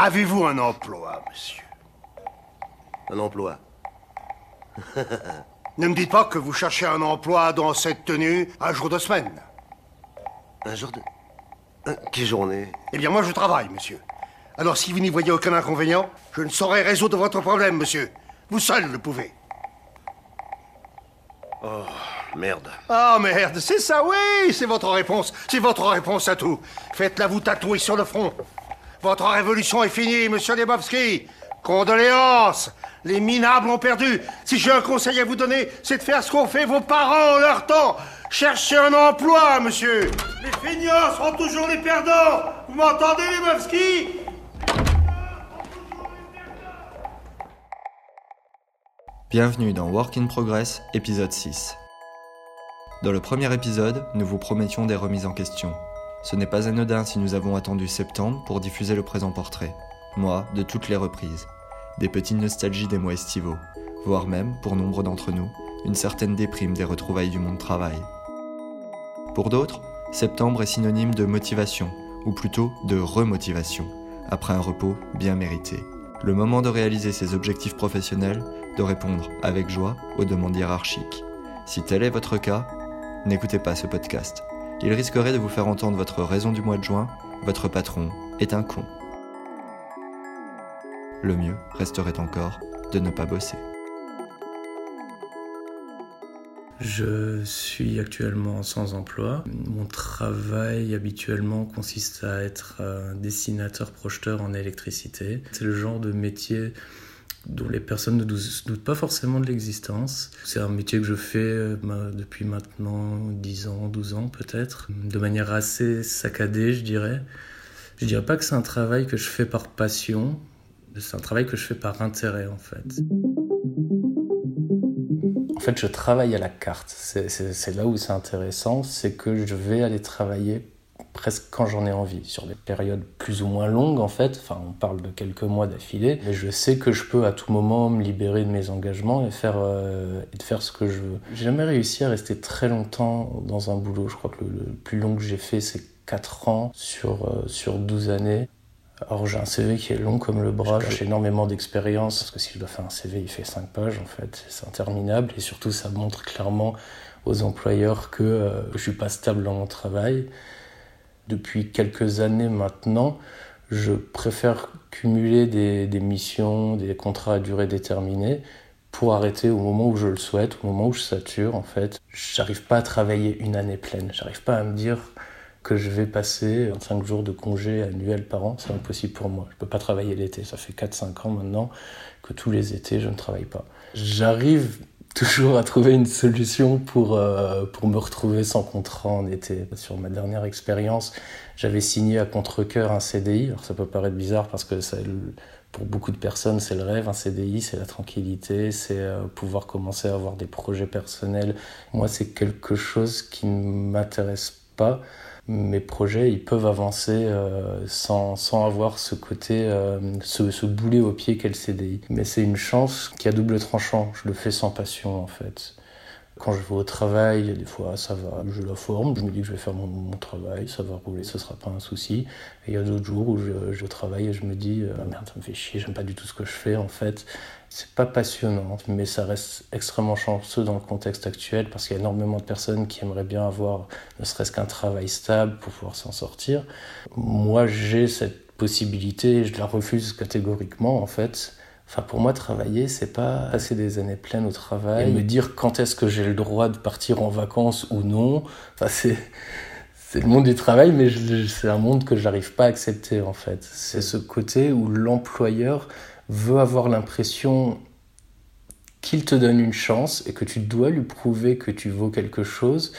Avez-vous un emploi, monsieur? Un emploi Ne me dites pas que vous cherchez un emploi dans cette tenue un jour de semaine. Un jour de... quelle journée? Eh bien, moi, je travaille, monsieur. Alors, si vous n'y voyez aucun inconvénient, je ne saurais résoudre votre problème, monsieur. Vous seul le pouvez. Oh, merde. Ah, merde, c'est ça, oui, c'est votre réponse. C'est votre réponse à tout. Faites-la vous tatouer sur le front. Votre révolution est finie, monsieur Lebowski. Condoléances. Les minables ont perdu. Si j'ai un conseil à vous donner, c'est de faire ce qu'ont fait vos parents en leur temps. Cherchez un emploi, monsieur. Les feignants seront toujours les perdants. Vous m'entendez, Lebowski? Bienvenue dans Work in Progress, épisode 6. Dans le premier épisode, nous vous promettions des remises en question. Ce n'est pas anodin si nous avons attendu septembre pour diffuser le présent portrait. Moi, de toutes les reprises. Des petites nostalgies des mois estivaux, voire même, pour nombre d'entre nous, une certaine déprime des retrouvailles du monde travail. Pour d'autres, septembre est synonyme de motivation, ou plutôt de remotivation, après un repos bien mérité. Le moment de réaliser ses objectifs professionnels de répondre avec joie aux demandes hiérarchiques. Si tel est votre cas, n'écoutez pas ce podcast. Il risquerait de vous faire entendre votre raison du mois de juin, votre patron est un con. Le mieux resterait encore de ne pas bosser. Je suis actuellement sans emploi. Mon travail habituellement consiste à être un dessinateur projeteur en électricité. C'est le genre de métier dont les personnes ne doutent pas forcément de l'existence. C'est un métier que je fais euh, depuis maintenant 10 ans, 12 ans peut-être, de manière assez saccadée, je dirais. Je dirais pas que c'est un travail que je fais par passion, c'est un travail que je fais par intérêt en fait. En fait, je travaille à la carte. C'est là où c'est intéressant, c'est que je vais aller travailler presque quand j'en ai envie, sur des périodes plus ou moins longues en fait, enfin on parle de quelques mois d'affilée, mais je sais que je peux à tout moment me libérer de mes engagements et faire, euh, et de faire ce que je veux. J'ai jamais réussi à rester très longtemps dans un boulot, je crois que le, plus long que j'ai fait c'est 4 ans sur, euh, sur 12 années. Alors j'ai un CV qui est long comme le bras, j'ai énormément d'expérience, parce que si je dois faire un CV il fait 5 pages en fait, c'est interminable, et surtout ça montre clairement aux employeurs que euh, je suis pas stable dans mon travail depuis quelques années maintenant, je préfère cumuler des, missions, des contrats à durée déterminée pour arrêter au moment où je le souhaite, au moment où je sature en fait. J'arrive pas à travailler une année pleine, j'arrive pas à me dire que je vais passer 25 jours de congé annuel par an, c'est impossible pour moi. Je peux pas travailler l'été, ça fait 4-5 ans maintenant que tous les étés je ne travaille pas. J'arrive toujours à trouver une solution pour, euh, pour me retrouver sans contrat en été. Sur ma dernière expérience, j'avais signé à contre-coeur un CDI. Alors ça peut paraître bizarre parce que ça, pour beaucoup de personnes, c'est le rêve. Un CDI, c'est la tranquillité, c'est euh, pouvoir commencer à avoir des projets personnels. Moi, c'est quelque chose qui ne m'intéresse pas mes projets ils peuvent avancer euh, sans, sans, avoir ce côté, euh, ce, boulet au pied qu'est le CDI. Mais c'est une chance qui a double tranchant. Je le fais sans passion en fait. Quand je vais au travail, des fois ça va, je la forme, je me dis que je vais faire mon, travail, ça va rouler, ce sera pas un souci. Et il y a d'autres jours où je, je travaille et je me dis, ah merde, ça me fait chier, j'aime pas du tout ce que je fais en fait. C'est pas passionnant, mais ça reste extrêmement chanceux dans le contexte actuel parce qu'il y a énormément de personnes qui aimeraient bien avoir ne serait-ce qu'un travail stable pour pouvoir s'en sortir. Moi, j'ai cette possibilité, je la refuse catégoriquement en fait. Enfin, pour moi, travailler, c'est pas passer des années pleines au travail et me dire quand est-ce que j'ai le droit de partir en vacances ou non. Enfin, c'est, c'est le monde du travail, mais c'est un monde que j'arrive pas à accepter, en fait. C'est ce côté où l'employeur veut avoir l'impression qu'il te donne une chance et que tu dois lui prouver que tu vaux quelque chose.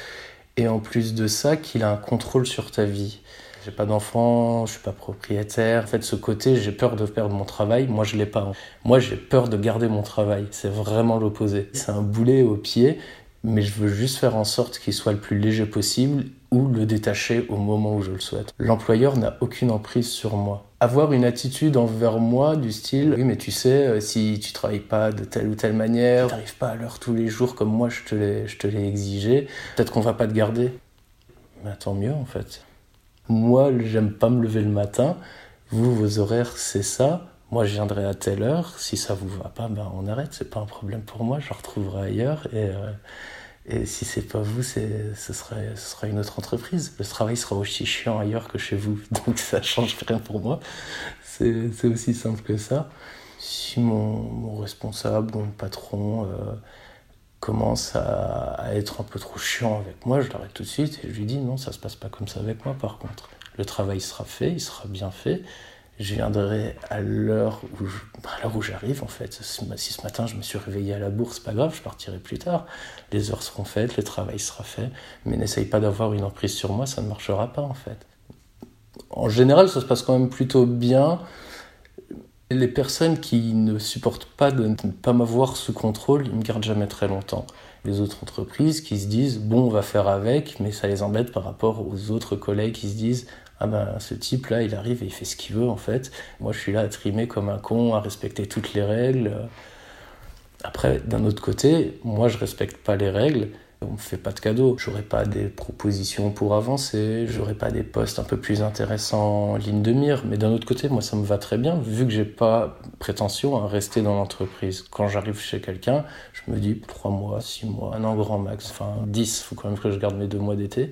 Et en plus de ça, qu'il a un contrôle sur ta vie. J'ai pas d'enfant, je suis pas propriétaire. En fait, ce côté, j'ai peur de perdre mon travail. Moi, je l'ai pas. Moi, j'ai peur de garder mon travail. C'est vraiment l'opposé. C'est un boulet au pied, mais je veux juste faire en sorte qu'il soit le plus léger possible ou le détacher au moment où je le souhaite. L'employeur n'a aucune emprise sur moi. Avoir une attitude envers moi du style oui mais tu sais euh, si tu travailles pas de telle ou telle manière, tu n'arrives pas à l'heure tous les jours comme moi je te l'ai je te l'ai exigé, peut-être qu'on va pas te garder. Mais tant mieux en fait. Moi, j'aime pas me lever le matin. vous, vos horaires, c'est ça. Moi, je viendrai à telle heure. Si ça vous va pas, ben, on arrête. C'est pas un problème pour moi. Je retrouverai ailleurs. Et, euh, et si c'est pas vous, c'est, ce, serait, ce sera une autre entreprise. Le travail sera aussi chiant ailleurs que chez vous. Donc, ça change rien pour moi. C'est, c'est aussi simple que ça. Si mon, mon responsable, mon patron, euh, commence à, à, être un peu trop chiant avec moi, je l'arrête tout de suite et je lui dis non, ça se passe pas comme ça avec moi par contre. Le travail sera fait, il sera bien fait. Je viendrai à l'heure où, où j'arrive en fait. Si ce matin je me suis réveillé à la bourse, pas grave, je partirai plus tard. Les heures seront faites, le travail sera fait. Mais n'essaye pas d'avoir une emprise sur moi, ça ne marchera pas en fait. En général, ça se passe quand même plutôt bien. Les personnes qui ne supportent pas de ne pas m'avoir sous contrôle, ils me gardent jamais très longtemps. Les autres entreprises qui se disent bon, on va faire avec, mais ça les embête par rapport aux autres collègues qui se disent ah ben ce type là, il arrive et il fait ce qu'il veut en fait. Moi, je suis là à trimer comme un con, à respecter toutes les règles. Après, d'un autre côté, moi, je respecte pas les règles on me fait pas de cadeaux. J'aurai pas des propositions pour avancer, j'aurai pas des postes un peu plus intéressants en ligne de mire. Mais d'un autre côté, moi, ça me va très bien, vu que j'ai pas prétention à rester dans l'entreprise. Quand j'arrive chez quelqu'un, je me dis trois mois, six mois, un an grand max, enfin dix. Faut quand même que je garde mes deux mois d'été.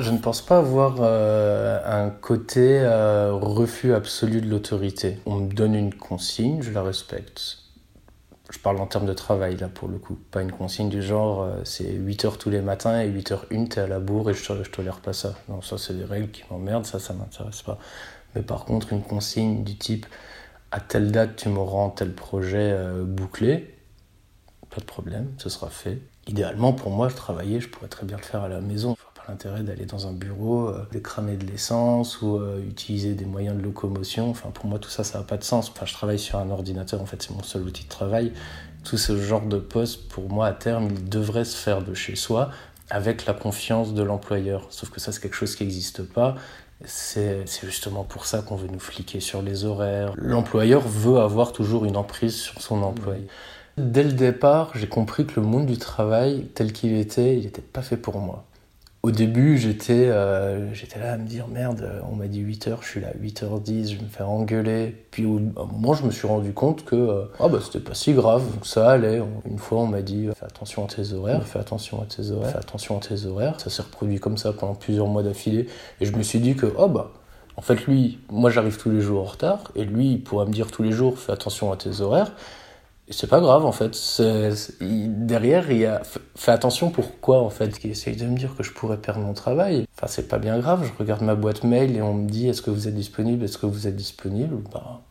Je ne pense pas avoir euh, un côté euh, refus absolu de l'autorité. On me donne une consigne, je la respecte je parle en termes de travail là pour le coup, pas une consigne du genre euh, c'est 8 heures tous les matins et 8 heures une t'es à la bourre et je, je tolère pas ça. Non, ça c'est des règles qui m'emmerdent, ça ça m'intéresse pas. Mais par contre une consigne du type à telle date tu me rends tel projet bouclé, pas de problème, ce sera fait. Idéalement pour moi je travaillais, je pourrais très bien le faire à la maison l'intérêt d'aller dans un bureau, euh, de cramer de l'essence ou euh, utiliser des moyens de locomotion. Enfin, pour moi, tout ça, ça n'a pas de sens. Enfin, je travaille sur un ordinateur, en fait, c'est mon seul outil de travail. Tout ce genre de poste, pour moi, à terme, il devrait se faire de chez soi avec la confiance de l'employeur. Sauf que ça, c'est quelque chose qui n'existe pas. C'est justement pour ça qu'on veut nous fliquer sur les horaires. L'employeur veut avoir toujours une emprise sur son employé. Dès le départ, j'ai compris que le monde du travail, tel qu'il était, il n'était pas fait pour moi au début, j'étais euh, j'étais là à me dire merde, on m'a dit 8h, je suis là à 8h10, je vais me faire engueuler. Puis à un moment, je me suis rendu compte que euh, ah bah c'était pas si grave, ça allait. Une fois, on m'a dit fais attention à tes horaires, fais attention à tes horaires, fais attention à tes horaires. Ça s'est reproduit comme ça pendant plusieurs mois d'affilée. Et je me suis dit que oh bah en fait lui, moi j'arrive tous les jours en retard et lui il pourra me dire tous les jours fais attention à tes horaires. C'est pas grave en fait. derrière, il y a. Fais attention pourquoi en fait. Qui essaye de me dire que je pourrais perdre mon travail. Enfin, c'est pas bien grave. Je regarde ma boîte mail et on me dit est-ce que vous êtes disponible Est-ce que vous êtes disponible? Bah,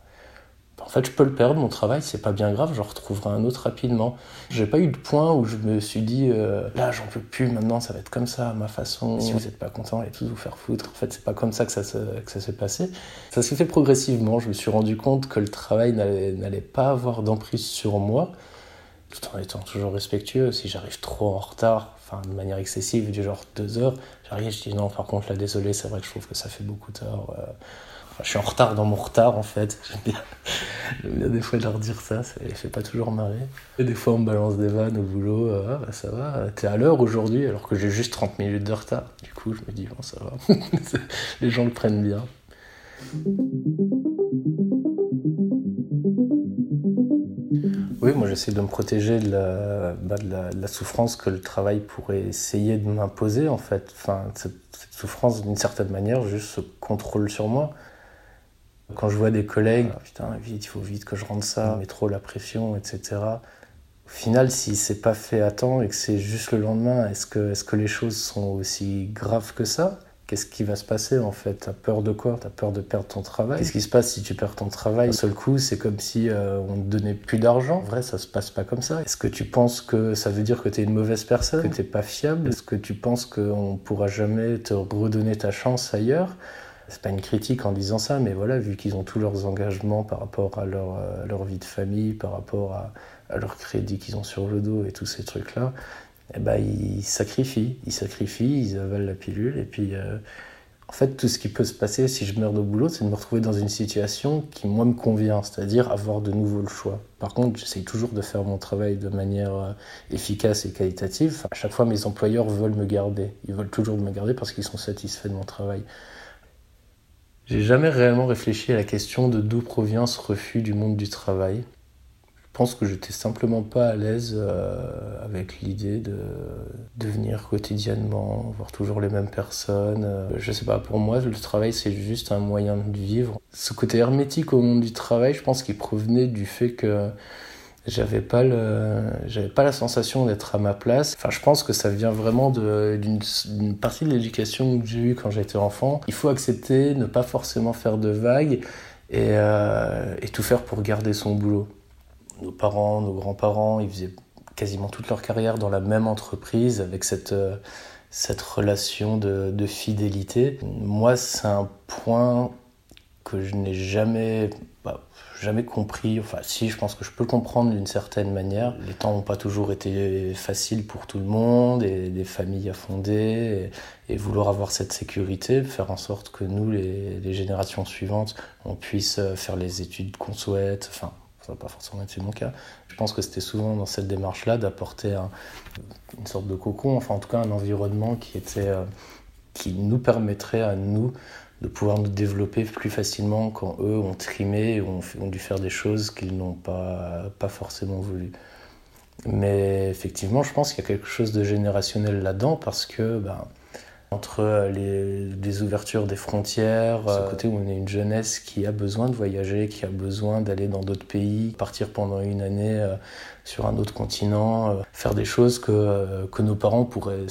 en fait, je peux le perdre, mon travail, c'est pas bien grave, j'en retrouverai un autre rapidement. J'ai pas eu de point où je me suis dit, euh, là, j'en peux plus, maintenant, ça va être comme ça, à ma façon. Si vous n'êtes pas content, allez tous vous faire foutre. En fait, c'est pas comme ça que ça, s'est passé. Ça s'est fait progressivement. Je me suis rendu compte que le travail n'allait pas avoir d'emprise sur moi, tout en étant toujours respectueux. Si j'arrive trop en retard, enfin, de manière excessive, du genre deux heures, j'arrive, je dis non, par contre, là, désolé, c'est vrai que je trouve que ça fait beaucoup tard. Euh, je suis en retard dans mon retard en fait. J'aime bien, des fois leur dire ça, ça les fait pas toujours marrer. Et des fois on me balance des vannes au boulot, euh, ah bah ça va, t'es à l'heure aujourd'hui alors que j'ai juste 30 minutes de retard. Du coup je me dis bon ça va, les gens le prennent bien. Oui, moi j'essaie de me protéger bah, de la, de, la, souffrance que le travail pourrait essayer de m'imposer en fait. Enfin, cette, cette souffrance d'une certaine manière juste se contrôle sur moi. Quand je vois des collègues, ah, putain, vite, il faut vite que je rentre ça, mais trop la pression, etc. Au final, si c'est pas fait à temps et que c'est juste le lendemain, est-ce que, est que les choses sont aussi graves que ça? Qu'est-ce qui va se passer en fait? T'as peur de quoi? T'as peur de perdre ton travail? Qu'est-ce qui se passe si tu perds ton travail? D'un seul coup, c'est comme si euh, on te donnait plus d'argent. En vrai, ça se passe pas comme ça. Est-ce que tu penses que ça veut dire que t'es une mauvaise personne? Que t'es pas fiable? Est-ce que tu penses qu'on pourra jamais te redonner ta chance ailleurs? C'est pas une critique en disant ça, mais voilà, vu qu'ils ont tous leurs engagements par rapport à leur, euh, vie de famille, par rapport à, leur crédit qu'ils ont sur le dos et tous ces trucs-là, eh ben, ils sacrifient, ils sacrifient, ils avalent la pilule, et puis euh, en fait, tout ce qui peut se passer si je meurs de boulot, c'est de me retrouver dans une situation qui, moi, me convient, c'est-à-dire avoir de nouveau le choix. Par contre, j'essaye toujours de faire mon travail de manière euh, efficace et qualitative. À chaque fois, mes employeurs veulent me garder. Ils veulent toujours me garder parce qu'ils sont satisfaits de mon travail. J'ai jamais réellement réfléchi à la question de d'où provient ce refus du monde du travail. Je pense que j'étais simplement pas à l'aise euh, avec l'idée de, de venir quotidiennement, voir toujours les mêmes personnes. Euh, je sais pas, pour moi, le travail, c'est juste un moyen de vivre. Ce côté hermétique au monde du travail, je pense qu'il provenait du fait que j'avais pas le j'avais pas la sensation d'être à ma place. Enfin je pense que ça vient vraiment d'une partie de l'éducation que j'ai eue quand j'étais enfant. Il faut accepter ne pas forcément faire de vagues et, euh, et tout faire pour garder son boulot. Nos parents, nos grands-parents, ils faisaient quasiment toute leur carrière dans la même entreprise avec cette, euh, cette relation de, de fidélité. Moi, c'est un point que je n'ai jamais, bah, jamais compris. Enfin, si, je pense que je peux comprendre d'une certaine manière. Les temps n'ont pas toujours été faciles pour tout le monde, et des familles à fonder, et, vouloir avoir cette sécurité, faire en sorte que nous, les, générations suivantes, on puisse faire les études qu'on souhaite. Enfin, ça va pas forcément être mon cas. Je pense que c'était souvent dans cette démarche-là d'apporter une sorte de cocon, enfin en tout cas un environnement qui était euh, qui nous permettrait à nous de pouvoir nous développer plus facilement quand eux ont trimé ont, ont dû faire des choses qu'ils n'ont pas, pas forcément voulu. Mais effectivement, je pense qu'il y a quelque chose de générationnel là-dedans parce que ben, entre euh, les, ouvertures des frontières, ce euh, côté où on est une jeunesse qui a besoin de voyager, qui a besoin d'aller dans d'autres pays, partir pendant une année euh, sur un autre continent, faire des choses que, que nos parents pourraient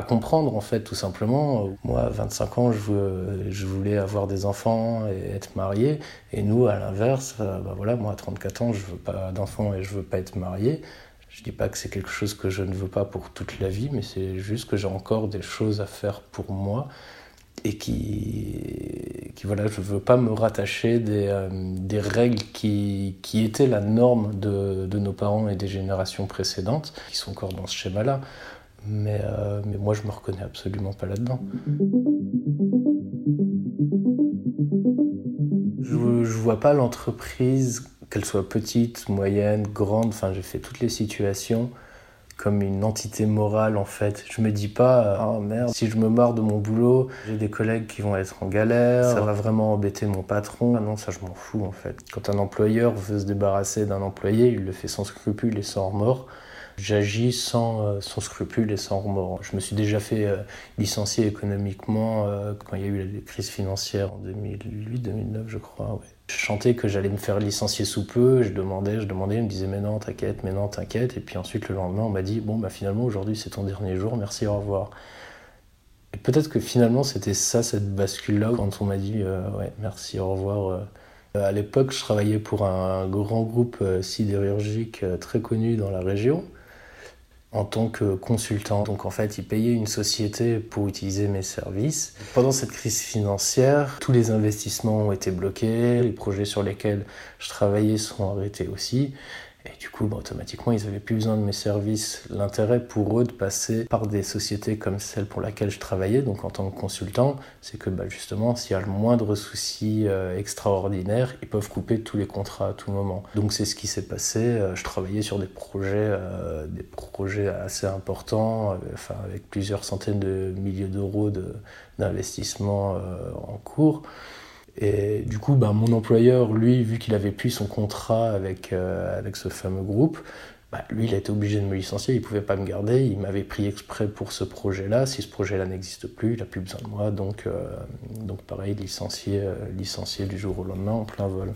pas comprendre en fait tout simplement. Moi à 25 ans je, voulais avoir des enfants et être marié et nous à l'inverse, bah voilà, moi à 34 ans je veux pas d'enfants et je veux pas être marié. Je dis pas que c'est quelque chose que je ne veux pas pour toute la vie, mais c'est juste que j'ai encore des choses à faire pour moi et qui, qui voilà, je veux pas me rattacher des, euh, règles qui, qui, étaient la norme de, de, nos parents et des générations précédentes, qui sont encore dans ce schéma-là. Mais, euh, mais moi, je me reconnais absolument pas là-dedans. Je, je vois pas l'entreprise qu'elle soit petite, moyenne, grande, enfin j'ai fait toutes les situations comme une entité morale en fait. Je me dis pas, oh merde, si je me marre de mon boulot, j'ai des collègues qui vont être en galère, ça va vraiment embêter mon patron. Ah non, ça je m'en fous en fait. Quand un employeur veut se débarrasser d'un employé, il le fait sans scrupule et sans remords. J'agis sans, euh, sans scrupule et sans remords. Je me suis déjà fait euh, licencier économiquement euh, quand il y a eu la crise financière en 2008-2009 je crois. Je chantais que j'allais me faire licencier sous peu, je demandais, je demandais, il me disait mais non, t'inquiète, mais non, t'inquiète. Et puis ensuite, le lendemain, on m'a dit bon, bah finalement, aujourd'hui, c'est ton dernier jour, merci, au revoir. Et peut-être que finalement, c'était ça, cette bascule-là, quand on m'a dit ouais, merci, au revoir. À l'époque, je travaillais pour un grand groupe sidérurgique très connu dans la région en tant que consultant. Donc en fait, ils payaient une société pour utiliser mes services. Pendant cette crise financière, tous les investissements ont été bloqués, les projets sur lesquels je travaillais sont arrêtés aussi. Et du coup, bah, automatiquement, ils n'avaient plus besoin de mes services. L'intérêt pour eux de passer par des sociétés comme celle pour laquelle je travaillais, donc en tant que consultant, c'est que bah, justement, s'il y a le moindre souci euh, extraordinaire, ils peuvent couper tous les contrats à tout moment. Donc c'est ce qui s'est passé. Euh, je travaillais sur des projets, euh, des projets assez importants, enfin, avec plusieurs centaines de milliers d'euros d'investissement en cours. Et du coup, ben, mon employeur, lui, vu qu'il avait plus son contrat avec, euh, avec ce fameux groupe, bah, lui, il a été obligé de me licencier, il ne pouvait pas me garder, il m'avait pris exprès pour ce projet-là. Si ce projet-là n'existe plus, il n'a plus besoin de moi, donc, euh, donc pareil, licencié, euh, licencié du jour au lendemain en plein vol.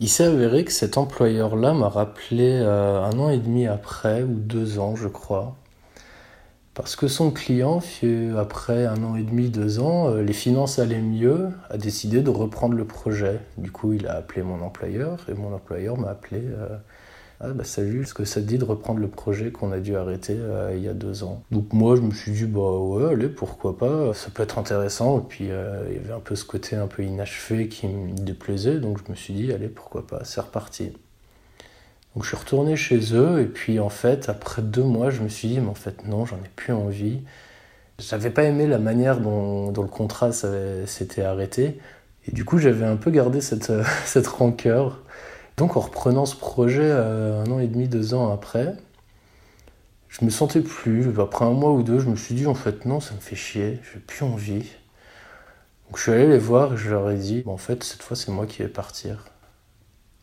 Il s'est avéré que cet employeur-là m'a rappelé un an et demi après, ou deux ans, je crois, parce que son client, après un an et demi, deux ans, euh, les finances allaient mieux, a décidé de reprendre le projet. Du coup, il a appelé mon employeur et mon employeur m'a appelé. Euh, ah bah salut, est-ce que ça te dit de reprendre le projet qu'on a dû arrêter euh, il y a deux ans? Donc moi je me suis dit bah ouais allez pourquoi pas, ça peut être intéressant et puis il y avait un peu ce côté un peu inachevé qui me déplaisait donc je me suis dit allez pourquoi pas, c'est reparti. Donc je suis retourné chez eux et puis en fait après deux mois je me suis dit mais en fait non j'en ai plus envie. J'avais pas aimé la manière dont, le contrat s'était arrêté et du coup j'avais un peu gardé cette, cette rancœur. Donc en reprenant ce projet euh, un an et demi, deux ans après, je me sentais plus. Après un mois ou deux, je me suis dit en fait non, ça me fait chier, j'ai plus envie. Donc je suis allé les voir et je leur ai dit, en fait, cette fois c'est moi qui vais partir.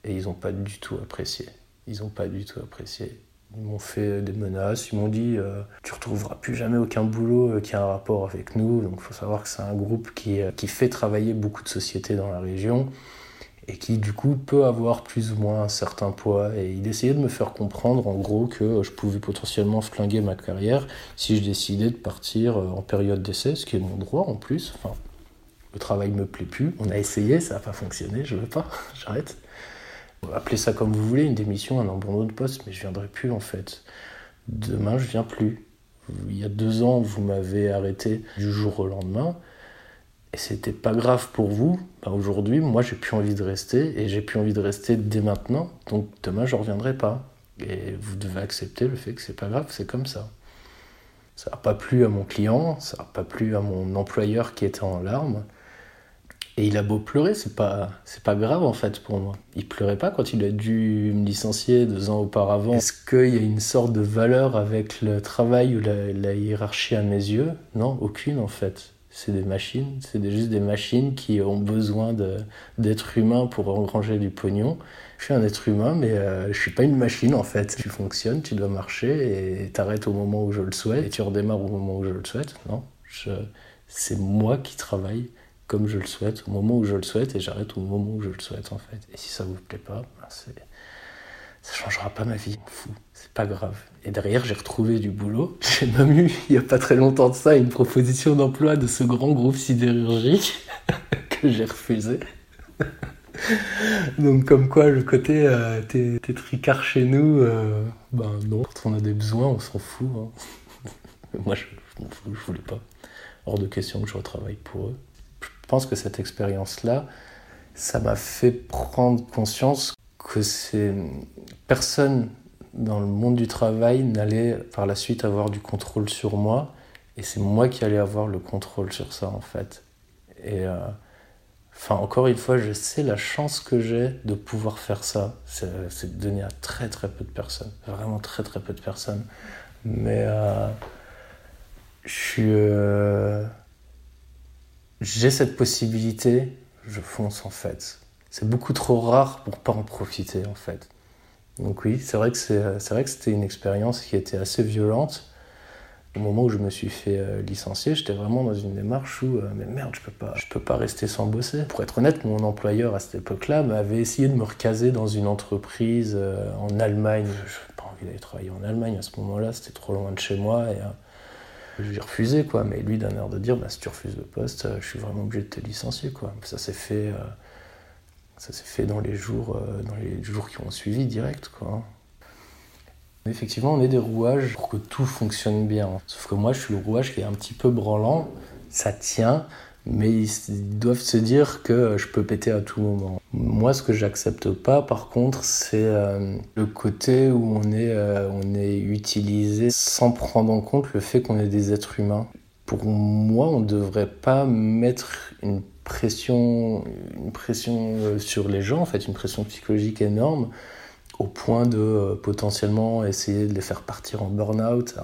Et ils n'ont pas du tout apprécié. Ils n'ont pas du tout apprécié. Ils m'ont fait des menaces, ils m'ont dit euh, Tu retrouveras plus jamais aucun boulot euh, qui a un rapport avec nous. Donc il faut savoir que c'est un groupe qui, euh, qui fait travailler beaucoup de sociétés dans la région et qui du coup peut avoir plus ou moins un certain poids. Et il essayait de me faire comprendre en gros que je pouvais potentiellement flinguer ma carrière si je décidais de partir en période d'essai, ce qui est mon droit en plus. Enfin, le travail me plaît plus. On a essayé, ça n'a pas fonctionné, je veux pas, j'arrête. Appelez ça comme vous voulez, une démission, un abandon de poste, mais je viendrai plus en fait. Demain, je viens plus. Il y a deux ans, vous m'avez arrêté du jour au lendemain, et c'était pas grave pour vous. Bah, aujourd'hui, moi, j'ai plus envie de rester, et j'ai plus envie de rester dès maintenant. Donc demain, je reviendrai pas. Et vous devez accepter le fait que c'est pas grave, c'est comme ça. Ça n'a pas plu à mon client, ça n'a pas plu à mon employeur qui était en larmes. Et il a beau pleurer, c'est pas, c'est pas grave en fait pour moi. Il pleurait pas quand il a dû me licencier deux ans auparavant. Est-ce qu'il y a une sorte de valeur avec le travail ou la, hiérarchie à mes yeux? Non, aucune en fait. C'est des machines, c'est juste des machines qui ont besoin d'être humains pour engranger du pognon. Je suis un être humain, mais euh, je suis pas une machine en fait. Tu fonctionnes, tu dois marcher et t'arrêtes au moment où je le souhaite et tu redémarres au moment où je le souhaite. Non, c'est moi qui travaille comme je le souhaite, au moment où je le souhaite, et j'arrête au moment où je le souhaite en fait. Et si ça vous plaît pas, ben c'est... ça changera pas ma vie, fou, c'est pas grave. Et derrière, j'ai retrouvé du boulot. J'ai même eu, il y a pas très longtemps de ça, une proposition d'emploi de ce grand groupe sidérurgique que j'ai refusé. Donc comme quoi le côté euh, t'es, tricard chez nous, euh, ben non, quand on a des besoins, on s'en fout. Hein. Moi je, m'en fous, je voulais pas. Hors de question que je retravaille pour eux. Je pense que cette expérience-là, ça m'a fait prendre conscience que c'est personne dans le monde du travail n'allait par la suite avoir du contrôle sur moi et c'est moi qui allais avoir le contrôle sur ça en fait. Et euh, enfin encore une fois, je sais la chance que j'ai de pouvoir faire ça. C'est donné à très très peu de personnes, vraiment très très peu de personnes. Mais euh, je suis euh, j'ai cette possibilité, je fonce en fait. C'est beaucoup trop rare pour pas en profiter en fait. Donc oui, c'est vrai que c'est vrai que c'était une expérience qui était assez violente. Au moment où je me suis fait euh, licencier, j'étais vraiment dans une démarche où euh, mais merde, je peux pas, je peux pas rester sans bosser. Pour être honnête, mon employeur à cette époque-là m'avait essayé de me recaser dans une entreprise euh, en Allemagne. Je n'avais pas envie d'aller travailler en Allemagne à ce moment-là, c'était trop loin de chez moi et j'ai refusé, quoi. Mais lui, d'un air de dire, bah, si tu refuses le poste, euh, je suis vraiment obligé de te licencier, quoi. Ça s'est fait, euh, ça s'est fait dans les jours, euh, dans les jours qui ont suivi, direct, quoi. Effectivement, on est des rouages pour que tout fonctionne bien. Sauf que moi, je suis le rouage qui est un petit peu branlant. Ça tient, mais ils doivent se dire que je peux péter à tout moment. Moi, ce que j'accepte pas, par contre, c'est euh, le côté où on est, euh, on est utilisé sans prendre en compte le fait qu'on est des êtres humains. Pour moi, on ne devrait pas mettre une pression, une pression euh, sur les gens, en fait, une pression psychologique énorme, au point de potentiellement essayer de les faire partir en burn-out.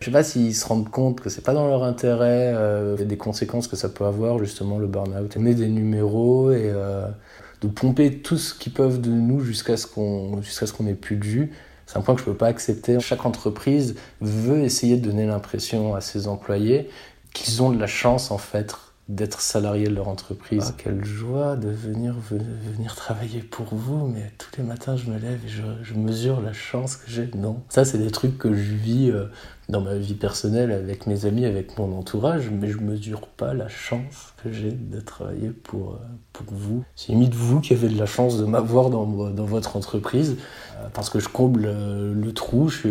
Je sais pas s'ils se rendent compte que c'est pas dans leur intérêt, euh, des conséquences que ça peut avoir justement le burn-out. On des numéros et euh, de pomper tout ce qu'ils peuvent de nous jusqu'à ce qu'on jusqu'à ce qu'on ait plus de jus. C'est un point que je peux pas accepter. Chaque entreprise veut essayer de donner l'impression à ses employés qu'ils ont de la chance en fait d'être salarié de leur entreprise. Ah, quelle joie de venir, venir travailler pour vous, mais tous les matins je me lève et je, mesure la chance que j'ai. Non, ça c'est des trucs que je vis euh, dans ma vie personnelle avec mes amis, avec mon entourage, mais je mesure pas la chance que j'ai de travailler pour, euh, pour vous. C'est limite vous qui avez de la chance de m'avoir dans, dans votre entreprise, euh, parce que je comble le trou, je,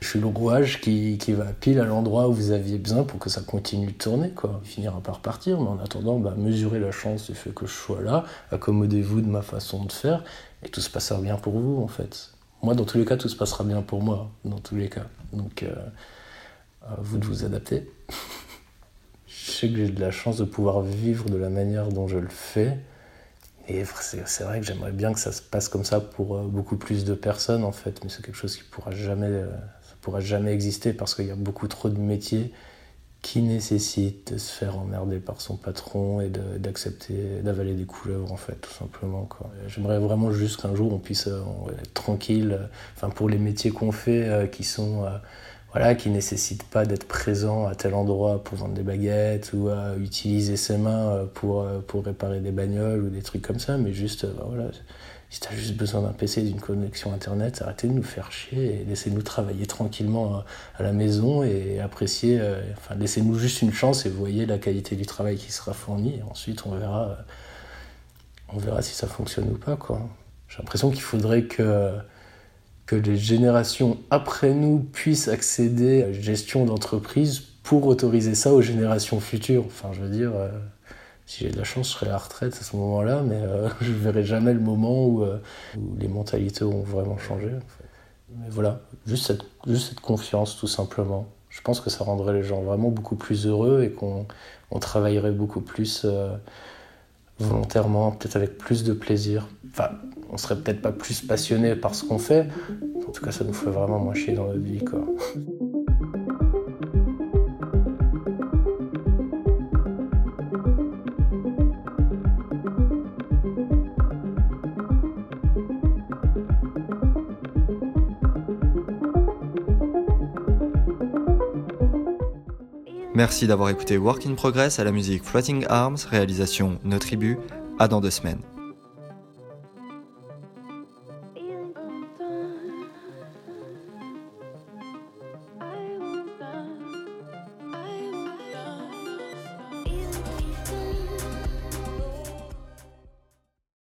je suis le rouage qui, qui, va pile à l'endroit où vous aviez besoin pour que ça continue de tourner. Quoi. Il finira par partir, mais en attendant, bah, mesurez la chance du fait que je sois là, accommodez-vous de ma façon de faire, et tout se passera bien pour vous en fait. Moi, dans tous les cas, tout se passera bien pour moi, dans tous les cas. Donc, euh, à vous de vous adapter. je sais que j'ai de la chance de pouvoir vivre de la manière dont je le fais. Et c'est vrai que j'aimerais bien que ça se passe comme ça pour euh, beaucoup plus de personnes, en fait. Mais c'est quelque chose qui pourra euh, pourra jamais exister parce qu'il y a beaucoup trop de métiers qui nécessite de se faire emmerder par son patron et d'accepter d'avaler des couleuvres en fait tout simplement j'aimerais vraiment juste qu'un jour on puisse euh, être tranquille enfin pour les métiers qu'on fait euh, qui sont euh, voilà qui nécessitent pas d'être présent à tel endroit pour vendre des baguettes ou à utiliser ses mains pour pour réparer des bagnoles ou des trucs comme ça mais juste voilà si tu as juste besoin d'un PC d'une connexion Internet, arrêtez de nous faire chier et laissez-nous travailler tranquillement à la maison et apprécier, euh, enfin laissez-nous juste une chance et voyez la qualité du travail qui sera fourni ensuite on verra, euh, on verra si ça fonctionne ou pas. J'ai l'impression qu'il faudrait que, que les générations après nous puissent accéder à la gestion d'entreprise pour autoriser ça aux générations futures. Enfin, je veux dire... Euh, si j'ai de la chance, je serai à la retraite à ce moment-là, mais euh, je ne verrai jamais le moment euh, où, les mentalités ont vraiment changé. Mais voilà, juste cette, juste cette confiance, tout simplement. Je pense que ça rendrait les gens vraiment beaucoup plus heureux et qu'on on travaillerait beaucoup plus euh, volontairement, peut-être avec plus de plaisir. Enfin, on serait peut-être pas plus passionné par ce qu'on fait. En tout cas, ça nous ferait vraiment moins chier dans notre vie, quoi. Merci d'avoir écouté Work in Progress à la musique Floating Arms, réalisation Nos Tribus. À dans deux semaines.